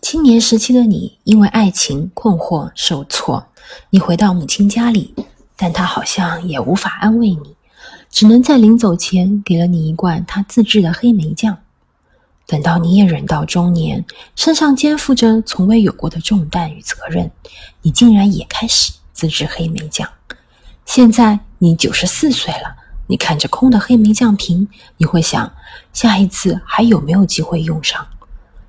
青年时期的你因为爱情困惑受挫你回到母亲家里但她好像也无法安慰你只能在临走前给了你一罐她自制的黑莓酱。等到你也人到中年身上肩负着从未有过的重担与责任你竟然也开始自制黑莓酱。现在你九十四岁了你看着空的黑莓酱瓶，你会想，下一次还有没有机会用上？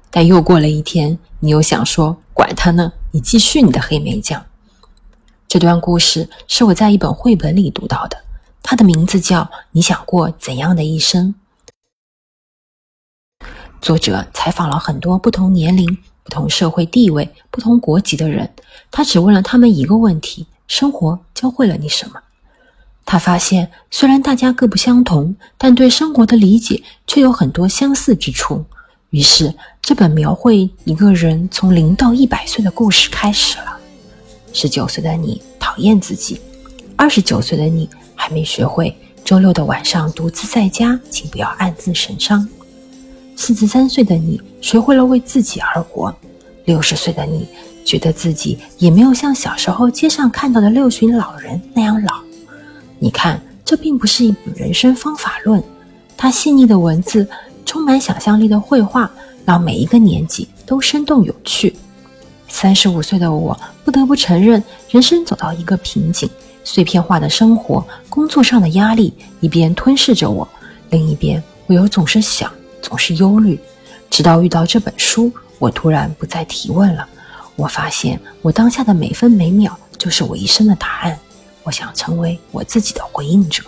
但又过了一天，你又想说，管他呢，你继续你的黑莓酱。这段故事是我在一本绘本里读到的，它的名字叫《你想过怎样的一生》。作者采访了很多不同年龄、不同社会地位、不同国籍的人，他只问了他们一个问题：生活教会了你什么？他发现，虽然大家各不相同，但对生活的理解却有很多相似之处。于是，这本描绘一个人从零到一百岁的故事开始了。十九岁的你讨厌自己，二十九岁的你还没学会周六的晚上独自在家，请不要暗自神伤。四十三岁的你学会了为自己而活，六十岁的你觉得自己也没有像小时候街上看到的六旬老人那样老。你看，这并不是一本人生方法论，它细腻的文字、充满想象力的绘画，让每一个年纪都生动有趣。三十五岁的我不得不承认，人生走到一个瓶颈，碎片化的生活、工作上的压力一边吞噬着我，另一边我又总是想。总是忧虑，直到遇到这本书，我突然不再提问了。我发现，我当下的每分每秒就是我一生的答案。我想成为我自己的回应者。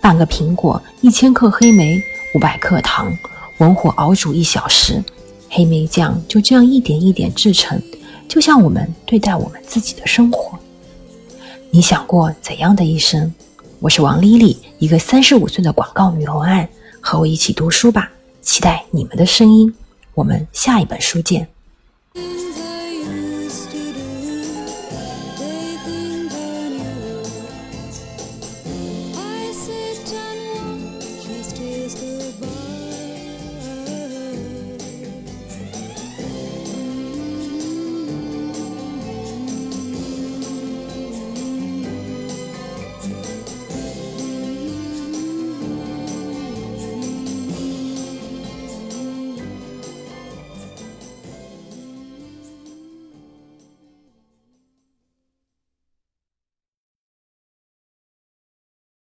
半个苹果，一千克黑莓，五百克糖，文火熬煮一小时，黑莓酱就这样一点一点制成，就像我们对待我们自己的生活。你想过怎样的一生？我是王丽丽，一个三十五岁的广告女文案。和我一起读书吧，期待你们的声音。我们下一本书见。